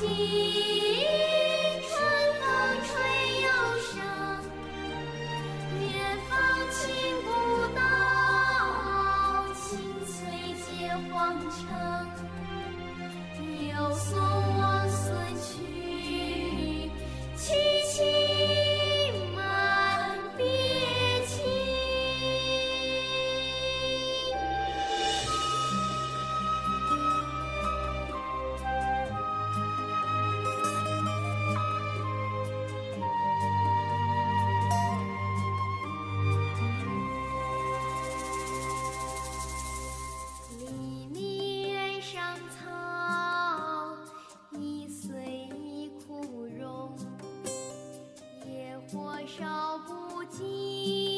see. 手不尽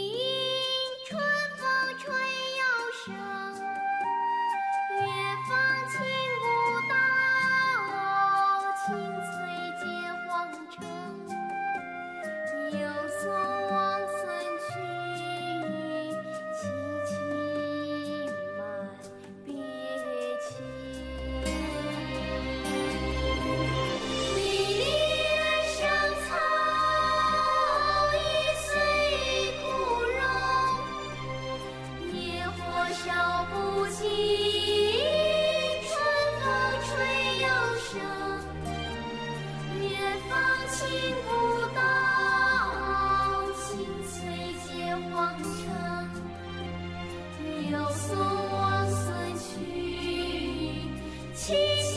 谢。